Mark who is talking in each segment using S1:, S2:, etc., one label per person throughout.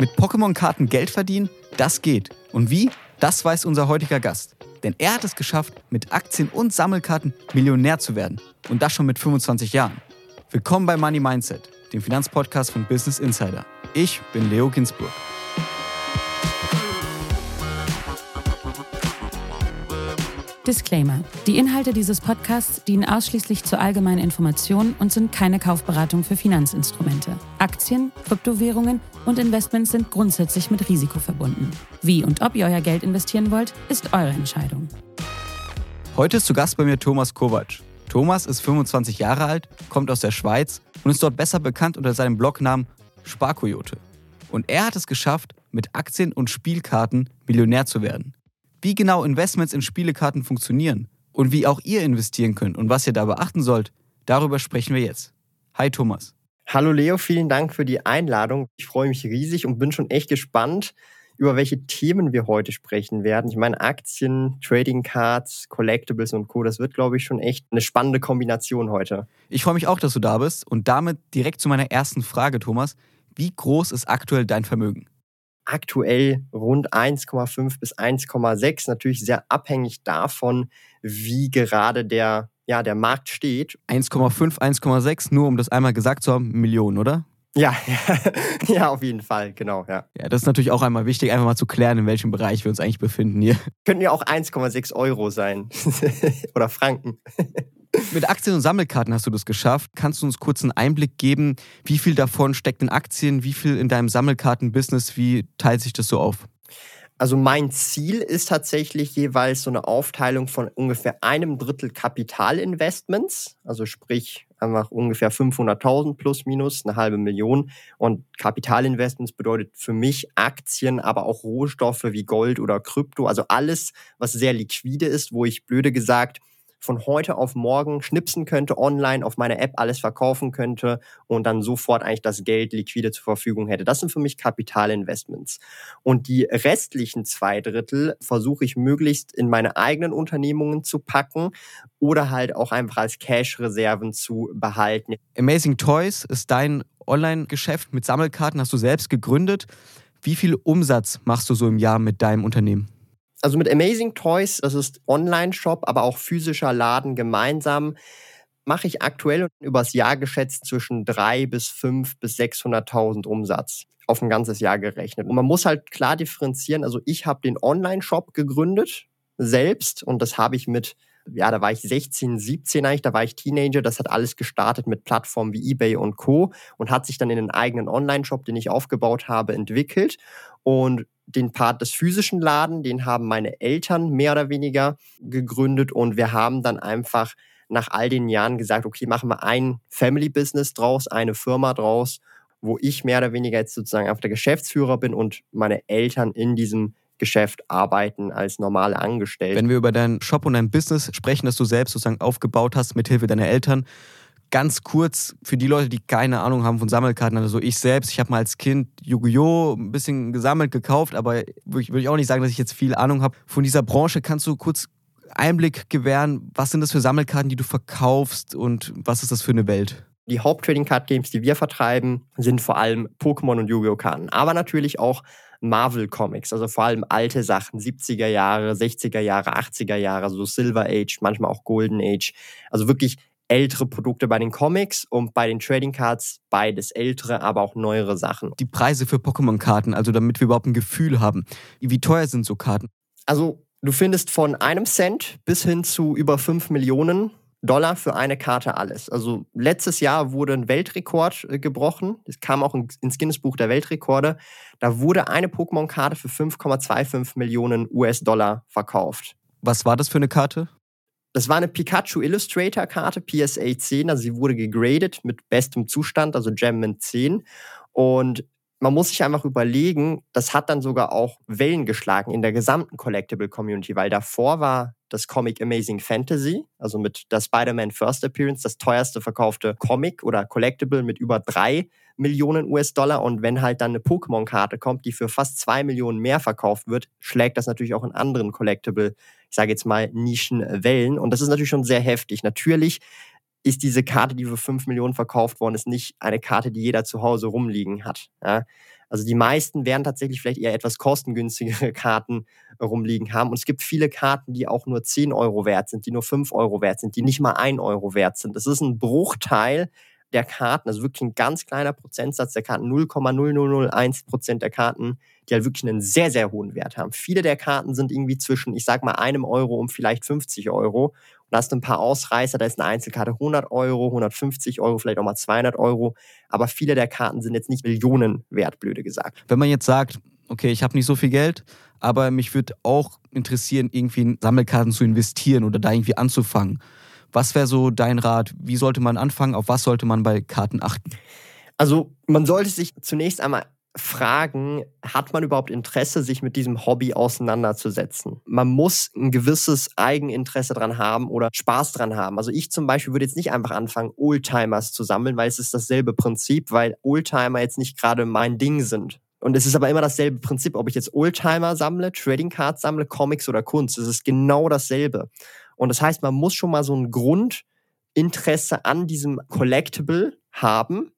S1: Mit Pokémon-Karten Geld verdienen? Das geht. Und wie? Das weiß unser heutiger Gast. Denn er hat es geschafft, mit Aktien und Sammelkarten Millionär zu werden. Und das schon mit 25 Jahren. Willkommen bei Money Mindset, dem Finanzpodcast von Business Insider. Ich bin Leo Ginsburg.
S2: Disclaimer. Die Inhalte dieses Podcasts dienen ausschließlich zur allgemeinen Information und sind keine Kaufberatung für Finanzinstrumente. Aktien, Kryptowährungen und Investments sind grundsätzlich mit Risiko verbunden. Wie und ob ihr euer Geld investieren wollt, ist eure Entscheidung.
S1: Heute ist zu Gast bei mir Thomas Kovac. Thomas ist 25 Jahre alt, kommt aus der Schweiz und ist dort besser bekannt unter seinem Blognamen Sparkoyote. Und er hat es geschafft, mit Aktien und Spielkarten Millionär zu werden wie genau Investments in Spielekarten funktionieren und wie auch ihr investieren könnt und was ihr da beachten sollt, darüber sprechen wir jetzt. Hi Thomas.
S3: Hallo Leo, vielen Dank für die Einladung. Ich freue mich riesig und bin schon echt gespannt, über welche Themen wir heute sprechen werden. Ich meine, Aktien, Trading Cards, Collectibles und Co., das wird, glaube ich, schon echt eine spannende Kombination heute.
S1: Ich freue mich auch, dass du da bist und damit direkt zu meiner ersten Frage, Thomas. Wie groß ist aktuell dein Vermögen?
S3: Aktuell rund 1,5 bis 1,6, natürlich sehr abhängig davon, wie gerade der, ja, der Markt steht.
S1: 1,5, 1,6, nur um das einmal gesagt zu haben, Millionen, oder?
S3: Ja, ja, auf jeden Fall, genau, ja.
S1: Ja, das ist natürlich auch einmal wichtig, einfach mal zu klären, in welchem Bereich wir uns eigentlich befinden hier.
S3: Könnten ja auch 1,6 Euro sein. Oder Franken.
S1: Mit Aktien und Sammelkarten hast du das geschafft. Kannst du uns kurz einen Einblick geben, wie viel davon steckt in Aktien, wie viel in deinem Sammelkartenbusiness, wie teilt sich das so auf?
S3: Also mein Ziel ist tatsächlich jeweils so eine Aufteilung von ungefähr einem Drittel Kapitalinvestments, also sprich einfach ungefähr 500.000 plus minus eine halbe Million. Und Kapitalinvestments bedeutet für mich Aktien, aber auch Rohstoffe wie Gold oder Krypto, also alles, was sehr liquide ist, wo ich blöde gesagt von heute auf morgen schnipsen könnte, online auf meiner App alles verkaufen könnte und dann sofort eigentlich das Geld liquide zur Verfügung hätte. Das sind für mich Kapitalinvestments. Und die restlichen zwei Drittel versuche ich möglichst in meine eigenen Unternehmungen zu packen oder halt auch einfach als Cash-Reserven zu behalten.
S1: Amazing Toys ist dein Online-Geschäft mit Sammelkarten, hast du selbst gegründet. Wie viel Umsatz machst du so im Jahr mit deinem Unternehmen?
S3: Also mit Amazing Toys, das ist Online-Shop, aber auch physischer Laden gemeinsam, mache ich aktuell übers Jahr geschätzt zwischen drei bis fünf bis 600.000 Umsatz auf ein ganzes Jahr gerechnet. Und man muss halt klar differenzieren. Also ich habe den Online-Shop gegründet selbst und das habe ich mit ja, da war ich 16, 17 eigentlich, da war ich Teenager. Das hat alles gestartet mit Plattformen wie eBay und Co. und hat sich dann in den eigenen Online-Shop, den ich aufgebaut habe, entwickelt. Und den Part des physischen Laden, den haben meine Eltern mehr oder weniger gegründet und wir haben dann einfach nach all den Jahren gesagt, okay, machen wir ein Family Business draus, eine Firma draus, wo ich mehr oder weniger jetzt sozusagen auf der Geschäftsführer bin und meine Eltern in diesem Geschäft arbeiten als normale Angestellte.
S1: Wenn wir über deinen Shop und dein Business sprechen, das du selbst sozusagen aufgebaut hast mit Hilfe deiner Eltern, ganz kurz für die Leute, die keine Ahnung haben von Sammelkarten, also ich selbst, ich habe mal als Kind Yu-Gi-Oh! ein bisschen gesammelt, gekauft, aber würde ich auch nicht sagen, dass ich jetzt viel Ahnung habe. Von dieser Branche kannst du kurz Einblick gewähren, was sind das für Sammelkarten, die du verkaufst und was ist das für eine Welt?
S3: Die Haupt-Trading Card Games, die wir vertreiben, sind vor allem Pokémon und Yu-Gi-Oh! Karten, aber natürlich auch Marvel Comics, also vor allem alte Sachen, 70er Jahre, 60er Jahre, 80er Jahre, so Silver Age, manchmal auch Golden Age. Also wirklich ältere Produkte bei den Comics und bei den Trading Cards beides ältere, aber auch neuere Sachen.
S1: Die Preise für Pokémon-Karten, also damit wir überhaupt ein Gefühl haben. Wie teuer sind so Karten?
S3: Also du findest von einem Cent bis hin zu über 5 Millionen Dollar für eine Karte alles. Also letztes Jahr wurde ein Weltrekord äh, gebrochen. Das kam auch ins Guinness-Buch der Weltrekorde. Da wurde eine Pokémon-Karte für 5,25 Millionen US-Dollar verkauft.
S1: Was war das für eine Karte?
S3: Das war eine Pikachu Illustrator Karte, PSA 10. Also sie wurde gegradet mit bestem Zustand, also Gemmint 10. Und man muss sich einfach überlegen, das hat dann sogar auch Wellen geschlagen in der gesamten Collectible Community, weil davor war das Comic Amazing Fantasy, also mit der Spider-Man First Appearance, das teuerste verkaufte Comic oder Collectible mit über drei Millionen US-Dollar. Und wenn halt dann eine Pokémon-Karte kommt, die für fast zwei Millionen mehr verkauft wird, schlägt das natürlich auch in anderen Collectible, ich sage jetzt mal, Nischenwellen. Und das ist natürlich schon sehr heftig. Natürlich ist diese Karte, die für 5 Millionen verkauft worden ist, nicht eine Karte, die jeder zu Hause rumliegen hat. Ja? Also die meisten werden tatsächlich vielleicht eher etwas kostengünstigere Karten rumliegen haben. Und es gibt viele Karten, die auch nur 10 Euro wert sind, die nur 5 Euro wert sind, die nicht mal 1 Euro wert sind. Das ist ein Bruchteil der Karten, also wirklich ein ganz kleiner Prozentsatz der Karten, 0,0001 Prozent der Karten, die halt wirklich einen sehr, sehr hohen Wert haben. Viele der Karten sind irgendwie zwischen, ich sag mal, einem Euro und vielleicht 50 Euro. Und da hast du ein paar Ausreißer, da ist eine Einzelkarte 100 Euro, 150 Euro, vielleicht auch mal 200 Euro. Aber viele der Karten sind jetzt nicht Millionen wert, blöde gesagt.
S1: Wenn man jetzt sagt, okay, ich habe nicht so viel Geld, aber mich würde auch interessieren, irgendwie in Sammelkarten zu investieren oder da irgendwie anzufangen. Was wäre so dein Rat? Wie sollte man anfangen? Auf was sollte man bei Karten achten?
S3: Also man sollte sich zunächst einmal fragen, hat man überhaupt Interesse, sich mit diesem Hobby auseinanderzusetzen? Man muss ein gewisses Eigeninteresse dran haben oder Spaß dran haben. Also ich zum Beispiel würde jetzt nicht einfach anfangen, Oldtimers zu sammeln, weil es ist dasselbe Prinzip, weil Oldtimer jetzt nicht gerade mein Ding sind. Und es ist aber immer dasselbe Prinzip, ob ich jetzt Oldtimer sammle, Trading Cards sammle, Comics oder Kunst. Es ist genau dasselbe. Und das heißt, man muss schon mal so ein Grundinteresse an diesem Collectible haben.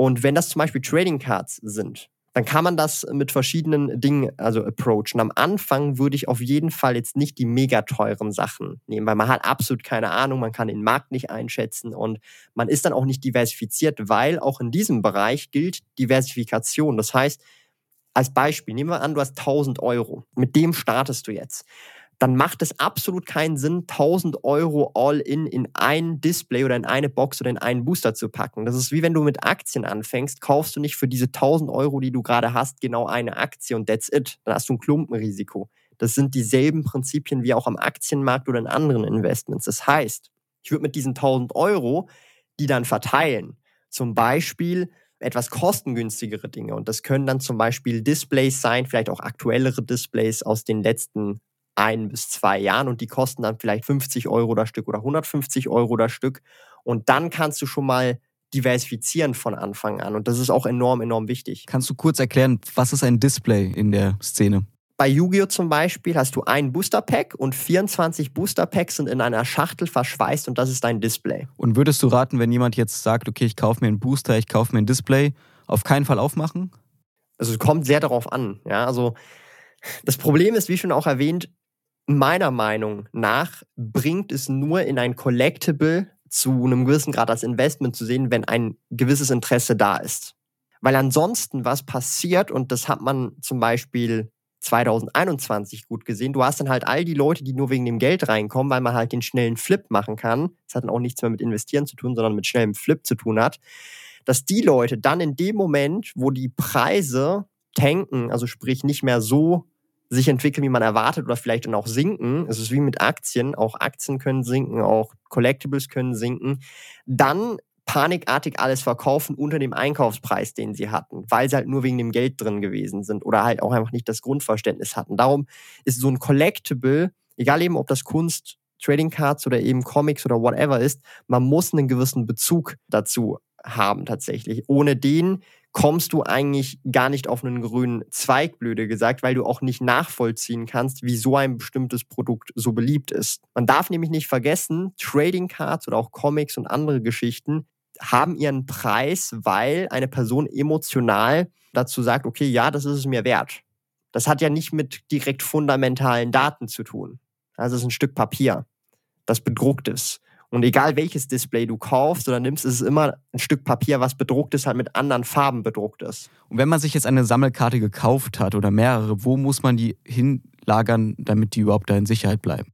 S3: Und wenn das zum Beispiel Trading Cards sind, dann kann man das mit verschiedenen Dingen also approachen. Am Anfang würde ich auf jeden Fall jetzt nicht die mega teuren Sachen nehmen, weil man hat absolut keine Ahnung, man kann den Markt nicht einschätzen und man ist dann auch nicht diversifiziert, weil auch in diesem Bereich gilt Diversifikation. Das heißt, als Beispiel, nehmen wir an, du hast 1000 Euro. Mit dem startest du jetzt dann macht es absolut keinen Sinn, 1000 Euro All-in in ein Display oder in eine Box oder in einen Booster zu packen. Das ist wie wenn du mit Aktien anfängst, kaufst du nicht für diese 1000 Euro, die du gerade hast, genau eine Aktie und that's it. Dann hast du ein Klumpenrisiko. Das sind dieselben Prinzipien wie auch am Aktienmarkt oder in anderen Investments. Das heißt, ich würde mit diesen 1000 Euro die dann verteilen. Zum Beispiel etwas kostengünstigere Dinge. Und das können dann zum Beispiel Displays sein, vielleicht auch aktuellere Displays aus den letzten ein bis zwei Jahren und die kosten dann vielleicht 50 Euro das Stück oder 150 Euro das Stück. Und dann kannst du schon mal diversifizieren von Anfang an. Und das ist auch enorm, enorm wichtig.
S1: Kannst du kurz erklären, was ist ein Display in der Szene?
S3: Bei Yu-Gi-Oh! zum Beispiel hast du ein Booster-Pack und 24 Booster-Packs sind in einer Schachtel verschweißt und das ist dein Display.
S1: Und würdest du raten, wenn jemand jetzt sagt, okay, ich kaufe mir einen Booster, ich kaufe mir ein Display, auf keinen Fall aufmachen?
S3: Also es kommt sehr darauf an. Ja, also das Problem ist, wie schon auch erwähnt, meiner Meinung nach bringt es nur in ein Collectible zu einem gewissen Grad als Investment zu sehen, wenn ein gewisses Interesse da ist. Weil ansonsten was passiert, und das hat man zum Beispiel 2021 gut gesehen, du hast dann halt all die Leute, die nur wegen dem Geld reinkommen, weil man halt den schnellen Flip machen kann. Das hat dann auch nichts mehr mit Investieren zu tun, sondern mit schnellem Flip zu tun hat. Dass die Leute dann in dem Moment, wo die Preise tanken, also sprich nicht mehr so sich entwickeln, wie man erwartet oder vielleicht dann auch sinken. Es ist wie mit Aktien. Auch Aktien können sinken, auch Collectibles können sinken. Dann panikartig alles verkaufen unter dem Einkaufspreis, den sie hatten, weil sie halt nur wegen dem Geld drin gewesen sind oder halt auch einfach nicht das Grundverständnis hatten. Darum ist so ein Collectible, egal eben ob das Kunst, Trading Cards oder eben Comics oder whatever ist, man muss einen gewissen Bezug dazu haben tatsächlich. Ohne den kommst du eigentlich gar nicht auf einen grünen Zweig, blöde gesagt, weil du auch nicht nachvollziehen kannst, wie so ein bestimmtes Produkt so beliebt ist. Man darf nämlich nicht vergessen, Trading Cards oder auch Comics und andere Geschichten haben ihren Preis, weil eine Person emotional dazu sagt, okay, ja, das ist es mir wert. Das hat ja nicht mit direkt fundamentalen Daten zu tun. Also es ist ein Stück Papier, das bedruckt ist. Und egal welches Display du kaufst oder nimmst, ist es immer ein Stück Papier, was bedruckt ist, halt mit anderen Farben bedruckt ist.
S1: Und wenn man sich jetzt eine Sammelkarte gekauft hat oder mehrere, wo muss man die hinlagern, damit die überhaupt da in Sicherheit bleiben?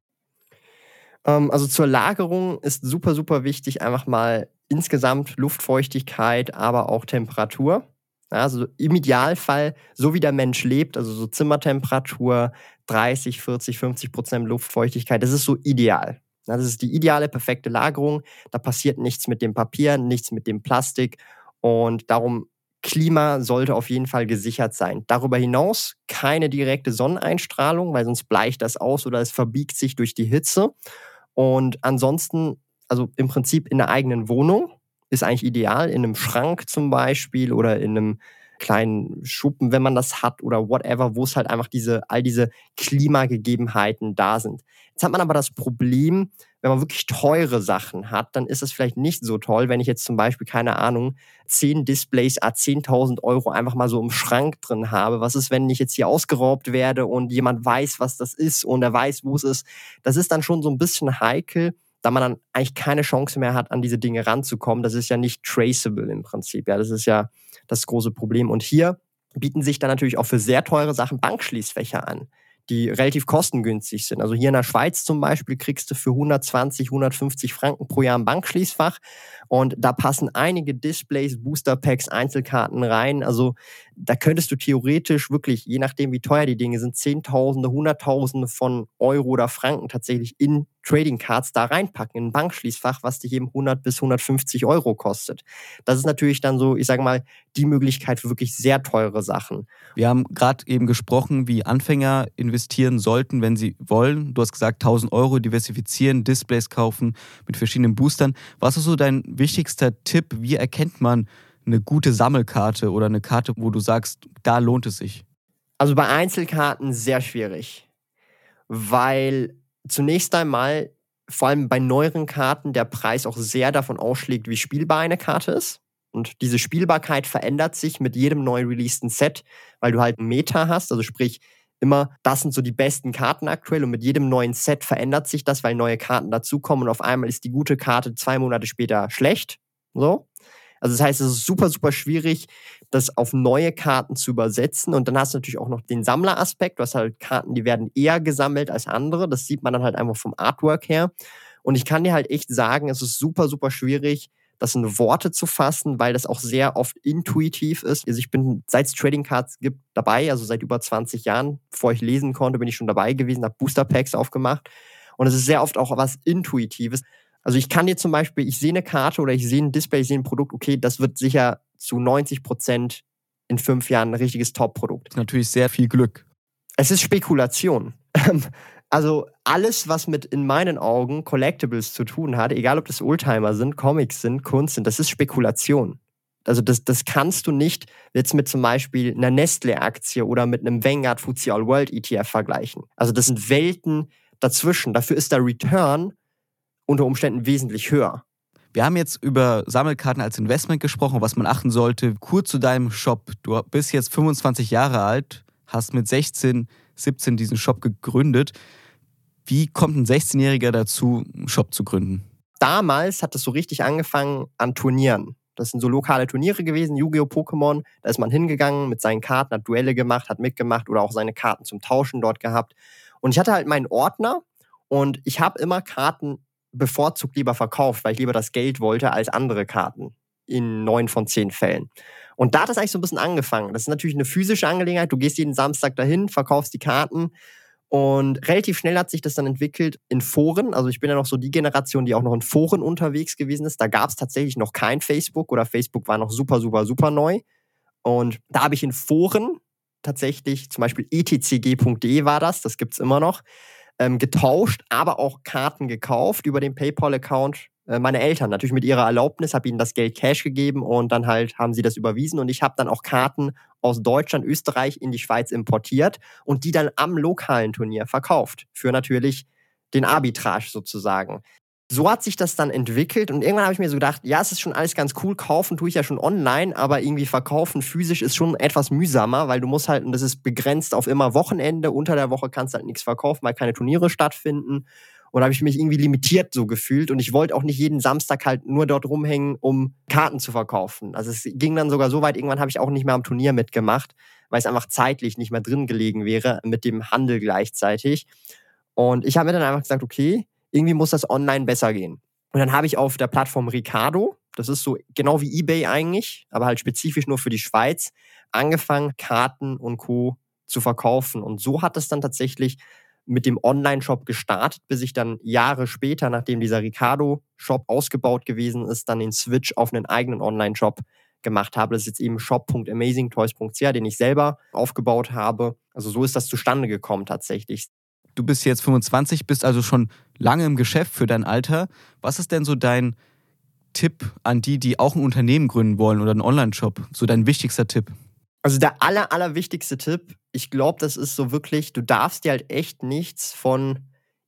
S3: Ähm, also zur Lagerung ist super, super wichtig, einfach mal insgesamt Luftfeuchtigkeit, aber auch Temperatur. Also im Idealfall, so wie der Mensch lebt, also so Zimmertemperatur, 30, 40, 50 Prozent Luftfeuchtigkeit, das ist so ideal. Das ist die ideale, perfekte Lagerung. Da passiert nichts mit dem Papier, nichts mit dem Plastik. Und darum, Klima sollte auf jeden Fall gesichert sein. Darüber hinaus keine direkte Sonneneinstrahlung, weil sonst bleicht das aus oder es verbiegt sich durch die Hitze. Und ansonsten, also im Prinzip in der eigenen Wohnung ist eigentlich ideal, in einem Schrank zum Beispiel oder in einem kleinen Schuppen, wenn man das hat oder whatever, wo es halt einfach diese, all diese Klimagegebenheiten da sind. Jetzt hat man aber das Problem, wenn man wirklich teure Sachen hat, dann ist es vielleicht nicht so toll, wenn ich jetzt zum Beispiel, keine Ahnung, zehn Displays a 10.000 Euro einfach mal so im Schrank drin habe. Was ist, wenn ich jetzt hier ausgeraubt werde und jemand weiß, was das ist und er weiß, wo es ist? Das ist dann schon so ein bisschen heikel, da man dann eigentlich keine Chance mehr hat, an diese Dinge ranzukommen. Das ist ja nicht traceable im Prinzip. Ja, das ist ja das große Problem. Und hier bieten sich dann natürlich auch für sehr teure Sachen Bankschließfächer an die relativ kostengünstig sind. Also hier in der Schweiz zum Beispiel kriegst du für 120, 150 Franken pro Jahr ein Bankschließfach und da passen einige Displays, Booster-Packs, Einzelkarten rein. Also da könntest du theoretisch wirklich, je nachdem wie teuer die Dinge sind, Zehntausende, Hunderttausende von Euro oder Franken tatsächlich in Trading Cards da reinpacken, in ein Bankschließfach, was dich eben 100 bis 150 Euro kostet. Das ist natürlich dann so, ich sage mal, die Möglichkeit für wirklich sehr teure Sachen.
S1: Wir haben gerade eben gesprochen, wie Anfänger investieren sollten, wenn sie wollen. Du hast gesagt, 1000 Euro diversifizieren, Displays kaufen mit verschiedenen Boostern. Was ist so dein wichtigster Tipp? Wie erkennt man eine gute Sammelkarte oder eine Karte, wo du sagst, da lohnt es sich?
S3: Also bei Einzelkarten sehr schwierig, weil zunächst einmal, vor allem bei neueren Karten, der Preis auch sehr davon ausschlägt, wie spielbar eine Karte ist. Und diese Spielbarkeit verändert sich mit jedem neu releaseden Set, weil du halt ein Meta hast, also sprich, immer, das sind so die besten Karten aktuell und mit jedem neuen Set verändert sich das, weil neue Karten dazukommen und auf einmal ist die gute Karte zwei Monate später schlecht. So. Also das heißt, es ist super, super schwierig, das auf neue Karten zu übersetzen. Und dann hast du natürlich auch noch den Sammleraspekt. Du hast halt Karten, die werden eher gesammelt als andere. Das sieht man dann halt einfach vom Artwork her. Und ich kann dir halt echt sagen, es ist super, super schwierig, das in Worte zu fassen, weil das auch sehr oft intuitiv ist. Also ich bin seit es Trading Cards gibt dabei, also seit über 20 Jahren, bevor ich lesen konnte, bin ich schon dabei gewesen, habe Booster Packs aufgemacht. Und es ist sehr oft auch was Intuitives. Also ich kann dir zum Beispiel, ich sehe eine Karte oder ich sehe ein Display, ich sehe ein Produkt, okay, das wird sicher zu 90 Prozent in fünf Jahren ein richtiges Top-Produkt.
S1: Natürlich sehr viel Glück.
S3: Es ist Spekulation. Also alles, was mit in meinen Augen Collectibles zu tun hat, egal ob das Oldtimer sind, Comics sind, Kunst sind, das ist Spekulation. Also das, das kannst du nicht jetzt mit zum Beispiel einer Nestle-Aktie oder mit einem Vanguard FTSE All World ETF vergleichen. Also das sind Welten dazwischen. Dafür ist der Return unter Umständen wesentlich höher.
S1: Wir haben jetzt über Sammelkarten als Investment gesprochen, was man achten sollte. Kurz zu deinem Shop. Du bist jetzt 25 Jahre alt, hast mit 16, 17 diesen Shop gegründet. Wie kommt ein 16-Jähriger dazu, einen Shop zu gründen?
S3: Damals hat es so richtig angefangen an Turnieren. Das sind so lokale Turniere gewesen, Yu-Gi-Oh! Pokémon. Da ist man hingegangen mit seinen Karten, hat Duelle gemacht, hat mitgemacht oder auch seine Karten zum Tauschen dort gehabt. Und ich hatte halt meinen Ordner und ich habe immer Karten bevorzugt lieber verkauft, weil ich lieber das Geld wollte als andere Karten. In neun von zehn Fällen. Und da hat es eigentlich so ein bisschen angefangen. Das ist natürlich eine physische Angelegenheit. Du gehst jeden Samstag dahin, verkaufst die Karten. Und relativ schnell hat sich das dann entwickelt in Foren. Also ich bin ja noch so die Generation, die auch noch in Foren unterwegs gewesen ist. Da gab es tatsächlich noch kein Facebook oder Facebook war noch super, super, super neu. Und da habe ich in Foren tatsächlich, zum Beispiel etcg.de war das, das gibt es immer noch, ähm, getauscht, aber auch Karten gekauft über den PayPal-Account. Äh, meine Eltern natürlich mit ihrer Erlaubnis, habe ihnen das Geld Cash gegeben und dann halt haben sie das überwiesen und ich habe dann auch Karten aus Deutschland, Österreich in die Schweiz importiert und die dann am lokalen Turnier verkauft. Für natürlich den Arbitrage sozusagen so hat sich das dann entwickelt und irgendwann habe ich mir so gedacht, ja, es ist schon alles ganz cool, kaufen tue ich ja schon online, aber irgendwie verkaufen physisch ist schon etwas mühsamer, weil du musst halt, und das ist begrenzt auf immer Wochenende, unter der Woche kannst du halt nichts verkaufen, weil keine Turniere stattfinden. Und da habe ich mich irgendwie limitiert so gefühlt und ich wollte auch nicht jeden Samstag halt nur dort rumhängen, um Karten zu verkaufen. Also es ging dann sogar so weit, irgendwann habe ich auch nicht mehr am Turnier mitgemacht, weil es einfach zeitlich nicht mehr drin gelegen wäre mit dem Handel gleichzeitig. Und ich habe mir dann einfach gesagt, okay, irgendwie muss das online besser gehen. Und dann habe ich auf der Plattform Ricardo, das ist so genau wie eBay eigentlich, aber halt spezifisch nur für die Schweiz, angefangen, Karten und Co. zu verkaufen. Und so hat es dann tatsächlich mit dem Online-Shop gestartet, bis ich dann Jahre später, nachdem dieser Ricardo-Shop ausgebaut gewesen ist, dann den Switch auf einen eigenen Online-Shop gemacht habe. Das ist jetzt eben shop.amazingtoys.ch, den ich selber aufgebaut habe. Also so ist das zustande gekommen tatsächlich.
S1: Du bist jetzt 25, bist also schon lange im Geschäft für dein Alter. Was ist denn so dein Tipp an die, die auch ein Unternehmen gründen wollen oder einen Online-Shop? So dein wichtigster Tipp?
S3: Also der aller, aller wichtigste Tipp, ich glaube, das ist so wirklich, du darfst dir halt echt nichts von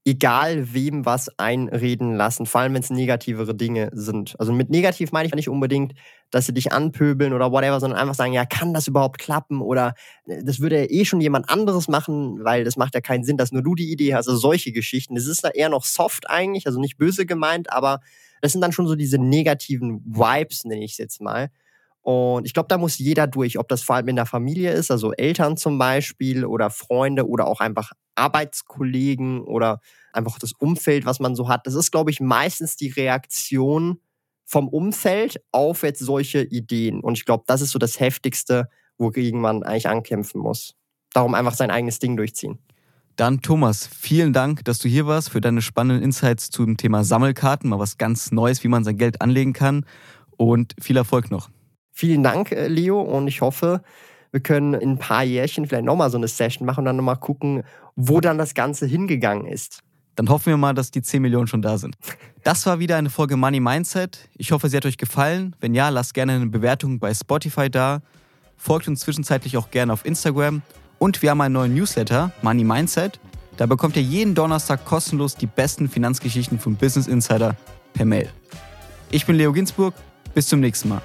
S3: egal wem was einreden lassen, vor allem wenn es negativere Dinge sind. Also mit negativ meine ich nicht unbedingt, dass sie dich anpöbeln oder whatever, sondern einfach sagen, ja, kann das überhaupt klappen oder äh, das würde ja eh schon jemand anderes machen, weil das macht ja keinen Sinn, dass nur du die Idee hast. Also solche Geschichten. Das ist da eher noch soft eigentlich, also nicht böse gemeint, aber das sind dann schon so diese negativen Vibes, nenne ich es jetzt mal. Und ich glaube, da muss jeder durch, ob das vor allem in der Familie ist, also Eltern zum Beispiel oder Freunde oder auch einfach Arbeitskollegen oder einfach das Umfeld, was man so hat. Das ist, glaube ich, meistens die Reaktion vom Umfeld auf jetzt solche Ideen. Und ich glaube, das ist so das Heftigste, wogegen man eigentlich ankämpfen muss. Darum einfach sein eigenes Ding durchziehen.
S1: Dann Thomas, vielen Dank, dass du hier warst für deine spannenden Insights zum Thema Sammelkarten, mal was ganz Neues, wie man sein Geld anlegen kann. Und viel Erfolg noch.
S3: Vielen Dank, äh, Leo, und ich hoffe, wir können in ein paar Jährchen vielleicht nochmal so eine Session machen und dann nochmal gucken, wo dann das Ganze hingegangen ist.
S1: Dann hoffen wir mal, dass die 10 Millionen schon da sind. Das war wieder eine Folge Money Mindset. Ich hoffe, sie hat euch gefallen. Wenn ja, lasst gerne eine Bewertung bei Spotify da. Folgt uns zwischenzeitlich auch gerne auf Instagram. Und wir haben einen neuen Newsletter, Money Mindset. Da bekommt ihr jeden Donnerstag kostenlos die besten Finanzgeschichten von Business Insider per Mail. Ich bin Leo Ginsburg. Bis zum nächsten Mal.